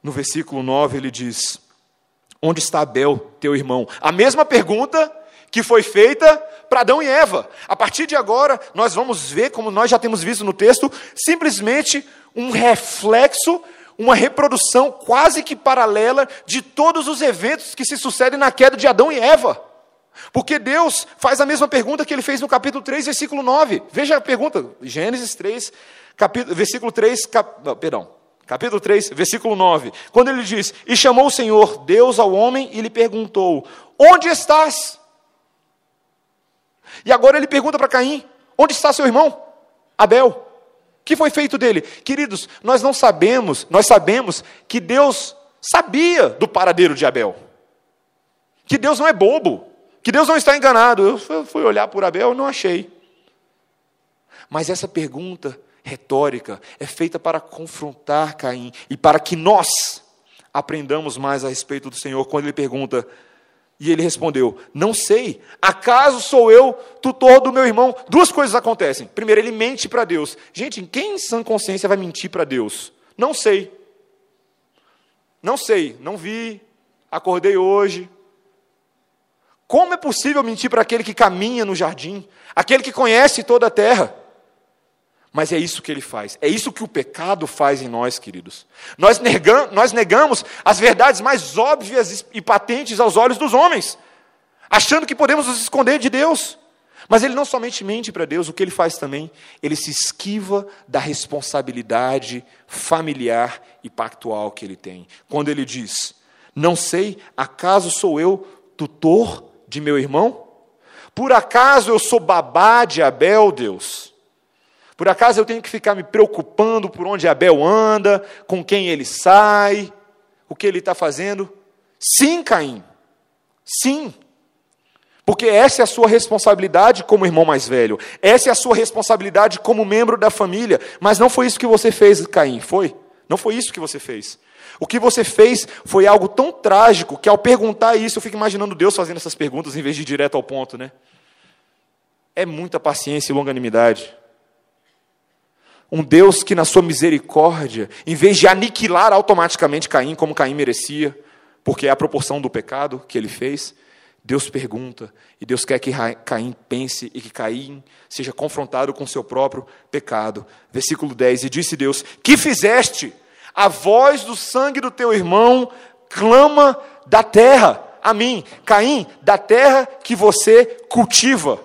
No versículo 9 ele diz: Onde está Abel, teu irmão? A mesma pergunta que foi feita para Adão e Eva. A partir de agora, nós vamos ver, como nós já temos visto no texto, simplesmente um reflexo uma reprodução quase que paralela de todos os eventos que se sucedem na queda de Adão e Eva. Porque Deus faz a mesma pergunta que ele fez no capítulo 3, versículo 9. Veja a pergunta, Gênesis 3, capítulo, versículo 3, cap, não, perdão, capítulo 3, versículo 9. Quando ele diz: E chamou o Senhor Deus ao homem e lhe perguntou: Onde estás? E agora ele pergunta para Caim: Onde está seu irmão? Abel que foi feito dele? Queridos, nós não sabemos, nós sabemos que Deus sabia do paradeiro de Abel. Que Deus não é bobo, que Deus não está enganado. Eu fui olhar por Abel e não achei. Mas essa pergunta retórica é feita para confrontar Caim e para que nós aprendamos mais a respeito do Senhor quando ele pergunta: e ele respondeu: Não sei, acaso sou eu tutor do meu irmão? Duas coisas acontecem. Primeiro, ele mente para Deus. Gente, quem em sã consciência vai mentir para Deus? Não sei. Não sei, não vi, acordei hoje. Como é possível mentir para aquele que caminha no jardim, aquele que conhece toda a terra? Mas é isso que ele faz. É isso que o pecado faz em nós, queridos. Nós negamos, nós negamos as verdades mais óbvias e patentes aos olhos dos homens, achando que podemos nos esconder de Deus. Mas ele não somente mente para Deus, o que ele faz também? Ele se esquiva da responsabilidade familiar e pactual que ele tem. Quando ele diz: Não sei, acaso sou eu tutor de meu irmão? Por acaso eu sou babá de Abel, Deus? Por acaso eu tenho que ficar me preocupando por onde Abel anda, com quem ele sai, o que ele está fazendo? Sim, Caim. Sim. Porque essa é a sua responsabilidade como irmão mais velho. Essa é a sua responsabilidade como membro da família. Mas não foi isso que você fez, Caim, foi? Não foi isso que você fez. O que você fez foi algo tão trágico que ao perguntar isso, eu fico imaginando Deus fazendo essas perguntas em vez de ir direto ao ponto, né? É muita paciência e longanimidade. Um Deus que, na sua misericórdia, em vez de aniquilar automaticamente Caim, como Caim merecia, porque é a proporção do pecado que ele fez, Deus pergunta, e Deus quer que Caim pense e que Caim seja confrontado com seu próprio pecado. Versículo 10: E disse Deus: Que fizeste? A voz do sangue do teu irmão clama da terra a mim, Caim, da terra que você cultiva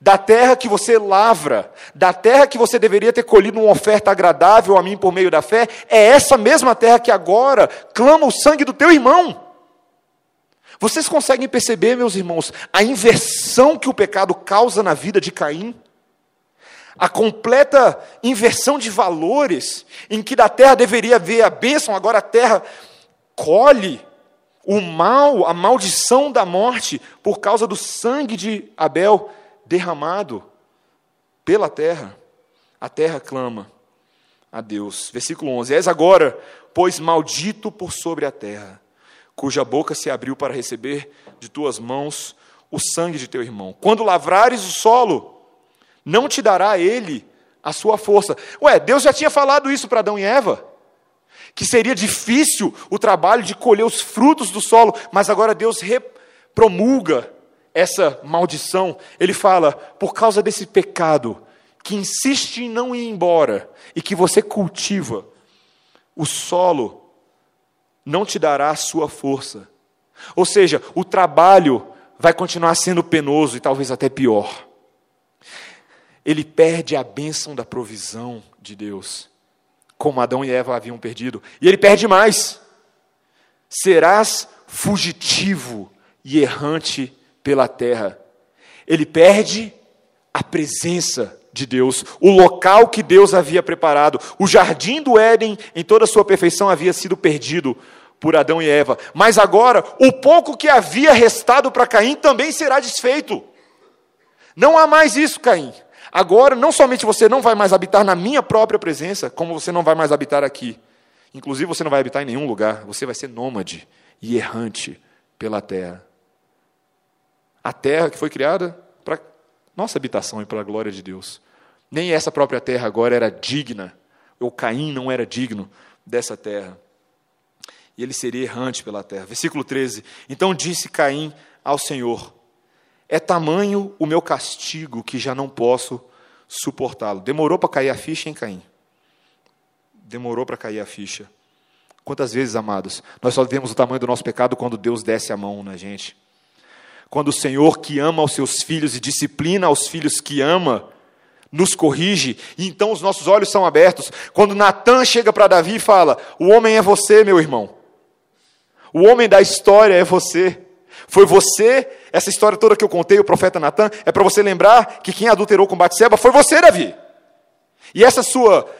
da terra que você lavra, da terra que você deveria ter colhido uma oferta agradável a mim por meio da fé, é essa mesma terra que agora clama o sangue do teu irmão. Vocês conseguem perceber, meus irmãos, a inversão que o pecado causa na vida de Caim? A completa inversão de valores, em que da terra deveria haver a bênção, agora a terra colhe o mal, a maldição da morte, por causa do sangue de Abel derramado pela terra, a terra clama a Deus. Versículo 11: És agora, pois maldito por sobre a terra, cuja boca se abriu para receber de tuas mãos o sangue de teu irmão. Quando lavrares o solo, não te dará ele a sua força. Ué, Deus já tinha falado isso para Adão e Eva. Que seria difícil o trabalho de colher os frutos do solo, mas agora Deus promulga essa maldição, ele fala: por causa desse pecado que insiste em não ir embora e que você cultiva, o solo não te dará a sua força. Ou seja, o trabalho vai continuar sendo penoso e talvez até pior. Ele perde a bênção da provisão de Deus, como Adão e Eva haviam perdido. E ele perde mais. Serás fugitivo e errante pela terra. Ele perde a presença de Deus, o local que Deus havia preparado. O jardim do Éden, em toda a sua perfeição, havia sido perdido por Adão e Eva. Mas agora, o pouco que havia restado para Caim também será desfeito. Não há mais isso, Caim. Agora, não somente você não vai mais habitar na minha própria presença, como você não vai mais habitar aqui. Inclusive, você não vai habitar em nenhum lugar. Você vai ser nômade e errante pela terra. A terra que foi criada para nossa habitação e para a glória de Deus. Nem essa própria terra agora era digna, ou Caim não era digno dessa terra. E ele seria errante pela terra. Versículo 13: Então disse Caim ao Senhor: É tamanho o meu castigo que já não posso suportá-lo. Demorou para cair a ficha, hein, Caim? Demorou para cair a ficha. Quantas vezes, amados, nós só vemos o tamanho do nosso pecado quando Deus desce a mão na gente. Quando o Senhor que ama aos seus filhos e disciplina aos filhos que ama, nos corrige, e então os nossos olhos são abertos. Quando Natan chega para Davi e fala: O homem é você, meu irmão. O homem da história é você. Foi você, essa história toda que eu contei, o profeta Natan, é para você lembrar que quem adulterou com Batseba foi você, Davi. E essa sua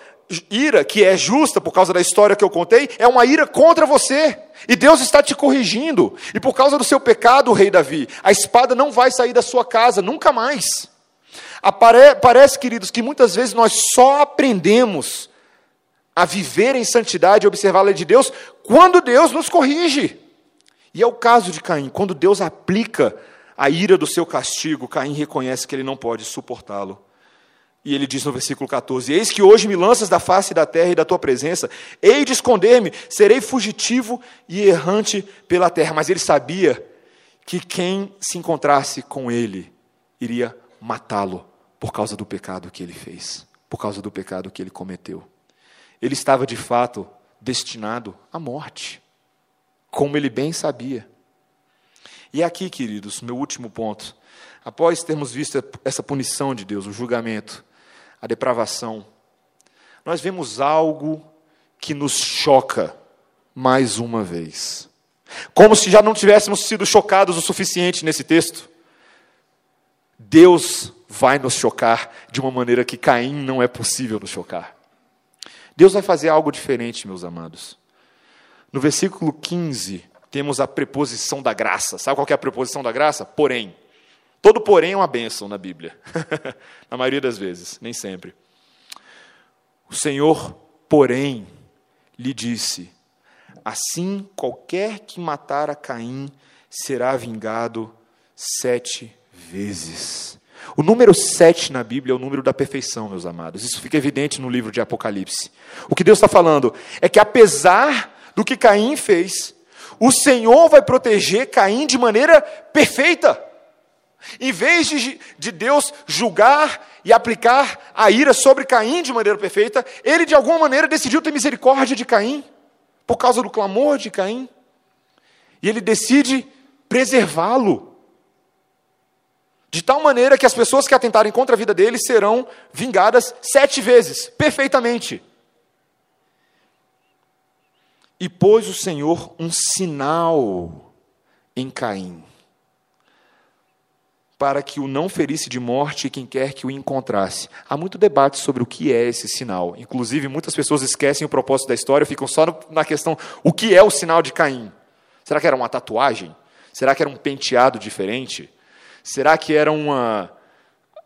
ira, que é justa por causa da história que eu contei, é uma ira contra você. E Deus está te corrigindo. E por causa do seu pecado, rei Davi, a espada não vai sair da sua casa nunca mais. Apare parece, queridos, que muitas vezes nós só aprendemos a viver em santidade e observar a lei de Deus quando Deus nos corrige. E é o caso de Caim, quando Deus aplica a ira do seu castigo, Caim reconhece que ele não pode suportá-lo. E ele diz no versículo 14: Eis que hoje me lanças da face da terra e da tua presença, hei de esconder-me, serei fugitivo e errante pela terra. Mas ele sabia que quem se encontrasse com ele iria matá-lo por causa do pecado que ele fez, por causa do pecado que ele cometeu. Ele estava de fato destinado à morte, como ele bem sabia. E aqui, queridos, meu último ponto. Após termos visto essa punição de Deus, o julgamento, a depravação, nós vemos algo que nos choca mais uma vez. Como se já não tivéssemos sido chocados o suficiente nesse texto. Deus vai nos chocar de uma maneira que Caim não é possível nos chocar. Deus vai fazer algo diferente, meus amados. No versículo 15, temos a preposição da graça. Sabe qual é a preposição da graça? Porém. Todo porém é uma bênção na Bíblia. na maioria das vezes, nem sempre. O Senhor, porém, lhe disse: Assim qualquer que matar a Caim será vingado sete vezes. O número sete na Bíblia é o número da perfeição, meus amados. Isso fica evidente no livro de Apocalipse. O que Deus está falando é que, apesar do que Caim fez, o Senhor vai proteger Caim de maneira perfeita. Em vez de, de Deus julgar e aplicar a ira sobre Caim de maneira perfeita, ele de alguma maneira decidiu ter misericórdia de Caim, por causa do clamor de Caim. E ele decide preservá-lo. De tal maneira que as pessoas que atentarem contra a vida dele serão vingadas sete vezes, perfeitamente. E pôs o Senhor um sinal em Caim para que o não ferisse de morte quem quer que o encontrasse. Há muito debate sobre o que é esse sinal. Inclusive, muitas pessoas esquecem o propósito da história, ficam só na questão: o que é o sinal de Caim? Será que era uma tatuagem? Será que era um penteado diferente? Será que era uma.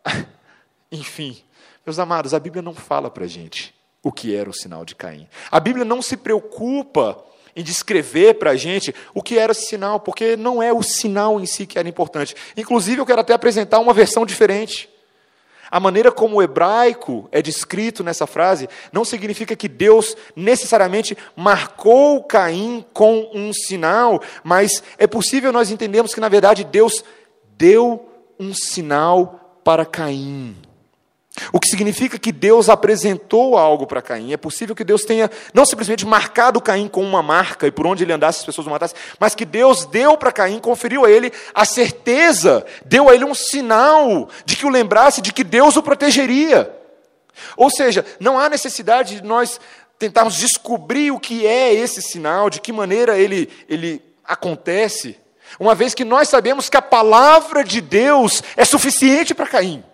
Enfim, meus amados, a Bíblia não fala para gente o que era o sinal de Caim. A Bíblia não se preocupa em descrever para a gente o que era esse sinal, porque não é o sinal em si que era importante. Inclusive, eu quero até apresentar uma versão diferente. A maneira como o hebraico é descrito nessa frase não significa que Deus necessariamente marcou Caim com um sinal, mas é possível nós entendermos que, na verdade, Deus deu um sinal para Caim. O que significa que Deus apresentou algo para Caim. É possível que Deus tenha não simplesmente marcado Caim com uma marca e por onde ele andasse as pessoas o matassem, mas que Deus deu para Caim, conferiu a ele a certeza, deu a ele um sinal de que o lembrasse de que Deus o protegeria. Ou seja, não há necessidade de nós tentarmos descobrir o que é esse sinal, de que maneira ele, ele acontece, uma vez que nós sabemos que a palavra de Deus é suficiente para Caim.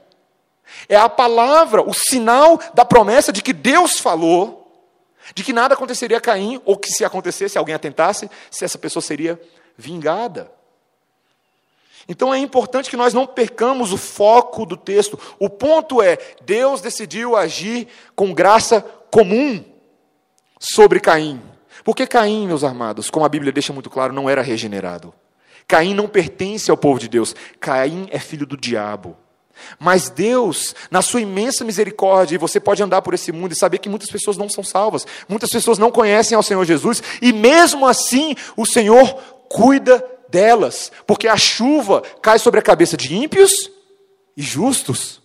É a palavra, o sinal da promessa de que Deus falou, de que nada aconteceria a Caim, ou que se acontecesse, alguém atentasse, se essa pessoa seria vingada. Então é importante que nós não percamos o foco do texto. O ponto é: Deus decidiu agir com graça comum sobre Caim. Porque Caim, meus amados, como a Bíblia deixa muito claro, não era regenerado. Caim não pertence ao povo de Deus. Caim é filho do diabo. Mas Deus, na sua imensa misericórdia, e você pode andar por esse mundo e saber que muitas pessoas não são salvas, muitas pessoas não conhecem ao Senhor Jesus, e mesmo assim o Senhor cuida delas, porque a chuva cai sobre a cabeça de ímpios e justos.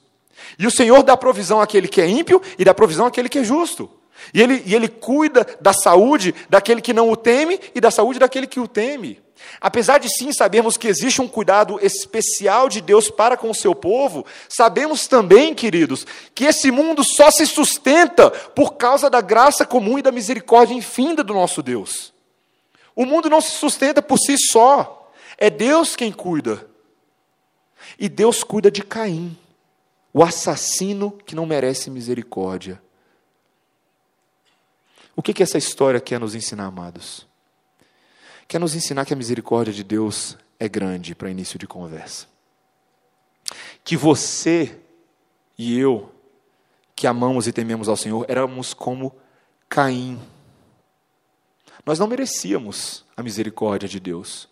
E o Senhor dá provisão àquele que é ímpio e dá provisão àquele que é justo. E ele, e ele cuida da saúde daquele que não o teme e da saúde daquele que o teme. Apesar de sim sabermos que existe um cuidado especial de Deus para com o seu povo, sabemos também, queridos, que esse mundo só se sustenta por causa da graça comum e da misericórdia infinda do nosso Deus. O mundo não se sustenta por si só, é Deus quem cuida. E Deus cuida de Caim, o assassino que não merece misericórdia. O que, que essa história quer nos ensinar, amados? Quer nos ensinar que a misericórdia de Deus é grande para início de conversa. Que você e eu, que amamos e tememos ao Senhor, éramos como Caim. Nós não merecíamos a misericórdia de Deus.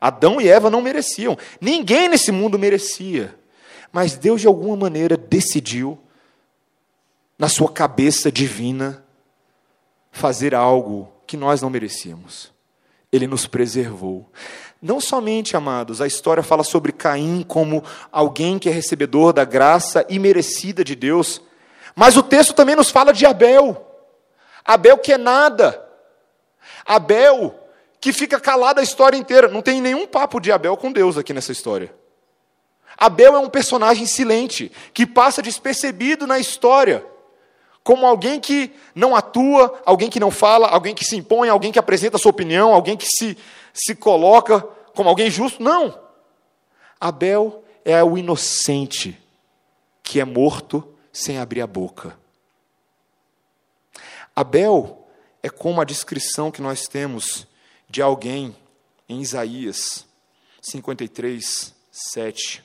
Adão e Eva não mereciam. Ninguém nesse mundo merecia. Mas Deus, de alguma maneira, decidiu, na sua cabeça divina, fazer algo que nós não merecíamos. Ele nos preservou. Não somente, amados, a história fala sobre Caim como alguém que é recebedor da graça imerecida de Deus, mas o texto também nos fala de Abel. Abel que é nada. Abel que fica calado a história inteira. Não tem nenhum papo de Abel com Deus aqui nessa história. Abel é um personagem silente, que passa despercebido na história como alguém que não atua, alguém que não fala, alguém que se impõe, alguém que apresenta sua opinião, alguém que se, se coloca como alguém justo. Não. Abel é o inocente que é morto sem abrir a boca. Abel é como a descrição que nós temos de alguém em Isaías 53, 7,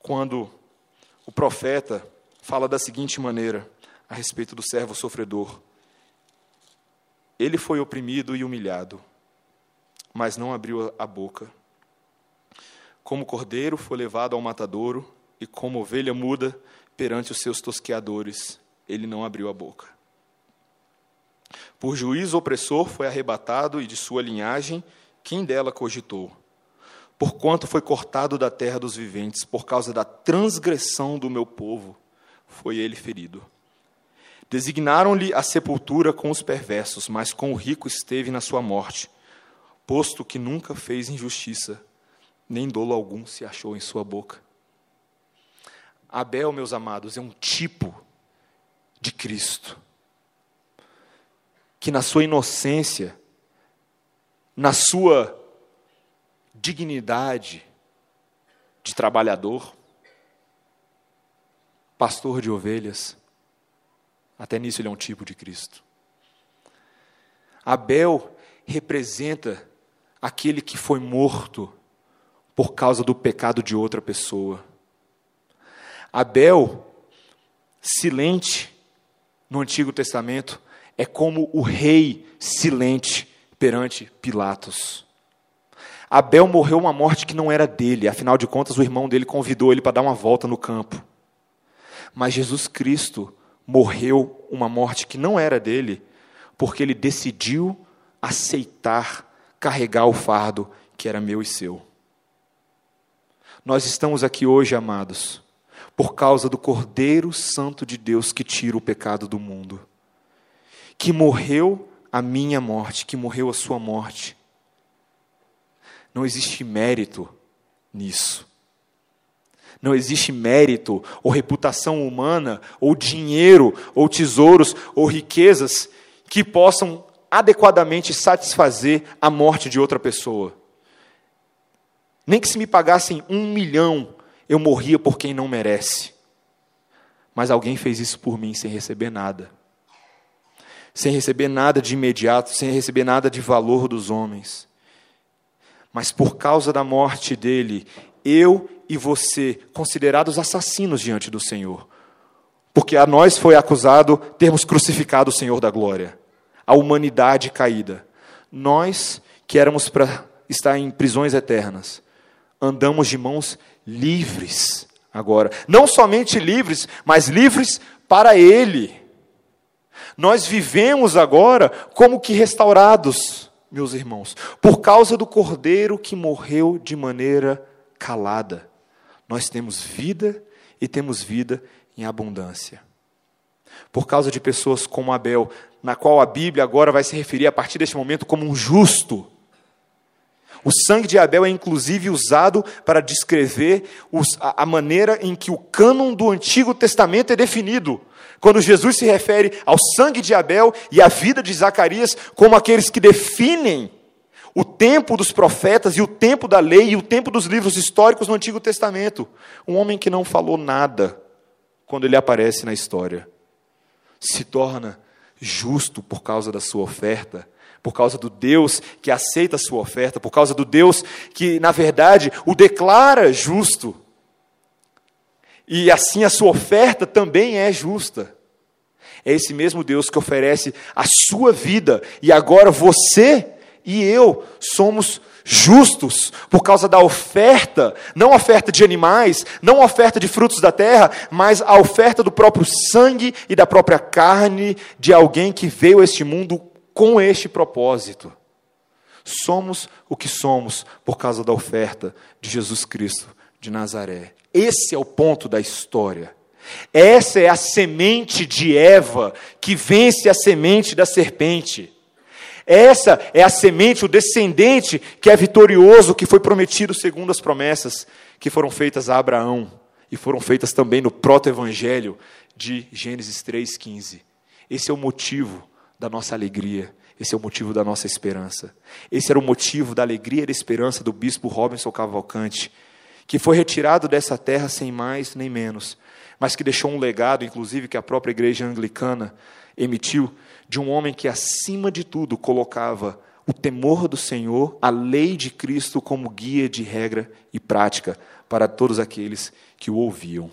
quando o profeta fala da seguinte maneira: a respeito do servo sofredor. Ele foi oprimido e humilhado, mas não abriu a boca. Como cordeiro foi levado ao matadouro, e como ovelha muda perante os seus tosqueadores, ele não abriu a boca. Por juízo opressor foi arrebatado, e de sua linhagem, quem dela cogitou? Porquanto foi cortado da terra dos viventes, por causa da transgressão do meu povo, foi ele ferido. Designaram-lhe a sepultura com os perversos, mas com o rico esteve na sua morte, posto que nunca fez injustiça, nem dolo algum se achou em sua boca. Abel, meus amados, é um tipo de Cristo, que na sua inocência, na sua dignidade de trabalhador, pastor de ovelhas, até nisso ele é um tipo de Cristo. Abel representa aquele que foi morto por causa do pecado de outra pessoa. Abel, silente no Antigo Testamento, é como o rei silente perante Pilatos. Abel morreu uma morte que não era dele, afinal de contas, o irmão dele convidou ele para dar uma volta no campo. Mas Jesus Cristo morreu uma morte que não era dele, porque ele decidiu aceitar carregar o fardo que era meu e seu. Nós estamos aqui hoje, amados, por causa do Cordeiro Santo de Deus que tira o pecado do mundo, que morreu a minha morte, que morreu a sua morte. Não existe mérito nisso. Não existe mérito ou reputação humana, ou dinheiro, ou tesouros, ou riquezas que possam adequadamente satisfazer a morte de outra pessoa. Nem que se me pagassem um milhão, eu morria por quem não merece. mas alguém fez isso por mim sem receber nada. Sem receber nada de imediato, sem receber nada de valor dos homens. Mas por causa da morte dele, eu e você, considerados assassinos diante do Senhor, porque a nós foi acusado termos crucificado o Senhor da glória, a humanidade caída. Nós, que éramos para estar em prisões eternas, andamos de mãos livres agora. Não somente livres, mas livres para Ele. Nós vivemos agora como que restaurados, meus irmãos, por causa do Cordeiro que morreu de maneira calada. Nós temos vida e temos vida em abundância. Por causa de pessoas como Abel, na qual a Bíblia agora vai se referir a partir deste momento como um justo. O sangue de Abel é inclusive usado para descrever a maneira em que o cânon do Antigo Testamento é definido. Quando Jesus se refere ao sangue de Abel e à vida de Zacarias como aqueles que definem o tempo dos profetas e o tempo da lei e o tempo dos livros históricos no Antigo Testamento. Um homem que não falou nada quando ele aparece na história se torna justo por causa da sua oferta, por causa do Deus que aceita a sua oferta, por causa do Deus que, na verdade, o declara justo. E assim a sua oferta também é justa. É esse mesmo Deus que oferece a sua vida, e agora você e eu somos justos por causa da oferta, não oferta de animais, não oferta de frutos da terra, mas a oferta do próprio sangue e da própria carne de alguém que veio a este mundo com este propósito. Somos o que somos por causa da oferta de Jesus Cristo de Nazaré. Esse é o ponto da história. Essa é a semente de Eva que vence a semente da serpente. Essa é a semente, o descendente que é vitorioso, que foi prometido segundo as promessas que foram feitas a Abraão e foram feitas também no proto-evangelho de Gênesis 3,15. Esse é o motivo da nossa alegria, esse é o motivo da nossa esperança. Esse era o motivo da alegria e da esperança do bispo Robinson Cavalcante, que foi retirado dessa terra sem mais nem menos, mas que deixou um legado, inclusive, que a própria igreja anglicana emitiu, de um homem que, acima de tudo, colocava o temor do Senhor, a lei de Cristo como guia de regra e prática para todos aqueles que o ouviam.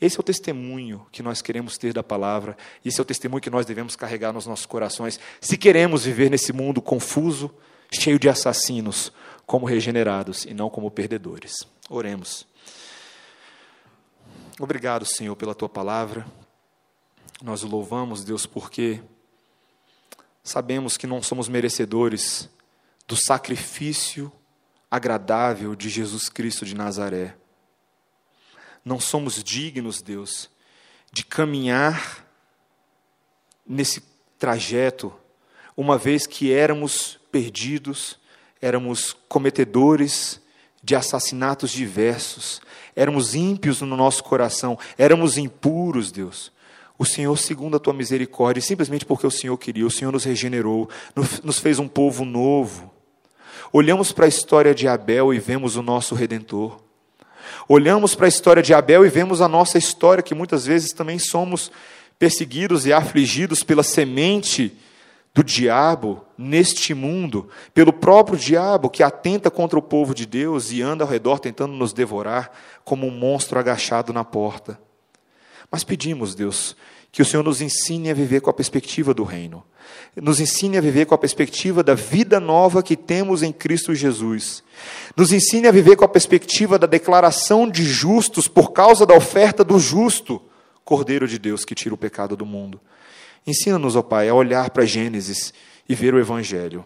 Esse é o testemunho que nós queremos ter da palavra, esse é o testemunho que nós devemos carregar nos nossos corações, se queremos viver nesse mundo confuso, cheio de assassinos, como regenerados e não como perdedores. Oremos. Obrigado, Senhor, pela tua palavra. Nós o louvamos, Deus, porque sabemos que não somos merecedores do sacrifício agradável de Jesus Cristo de Nazaré. Não somos dignos, Deus, de caminhar nesse trajeto, uma vez que éramos perdidos, éramos cometedores de assassinatos diversos, éramos ímpios no nosso coração, éramos impuros, Deus o Senhor, segundo a tua misericórdia, simplesmente porque o Senhor queria, o Senhor nos regenerou, nos fez um povo novo. Olhamos para a história de Abel e vemos o nosso redentor. Olhamos para a história de Abel e vemos a nossa história, que muitas vezes também somos perseguidos e afligidos pela semente do diabo neste mundo, pelo próprio diabo que atenta contra o povo de Deus e anda ao redor tentando nos devorar como um monstro agachado na porta. Mas pedimos, Deus, que o Senhor nos ensine a viver com a perspectiva do reino. Nos ensine a viver com a perspectiva da vida nova que temos em Cristo Jesus. Nos ensine a viver com a perspectiva da declaração de justos por causa da oferta do justo, Cordeiro de Deus que tira o pecado do mundo. Ensina-nos, ó Pai, a olhar para Gênesis e ver o Evangelho,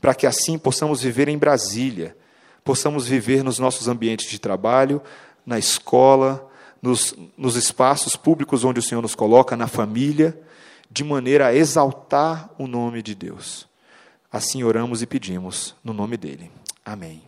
para que assim possamos viver em Brasília, possamos viver nos nossos ambientes de trabalho, na escola, nos, nos espaços públicos onde o Senhor nos coloca, na família, de maneira a exaltar o nome de Deus. Assim oramos e pedimos, no nome dele. Amém.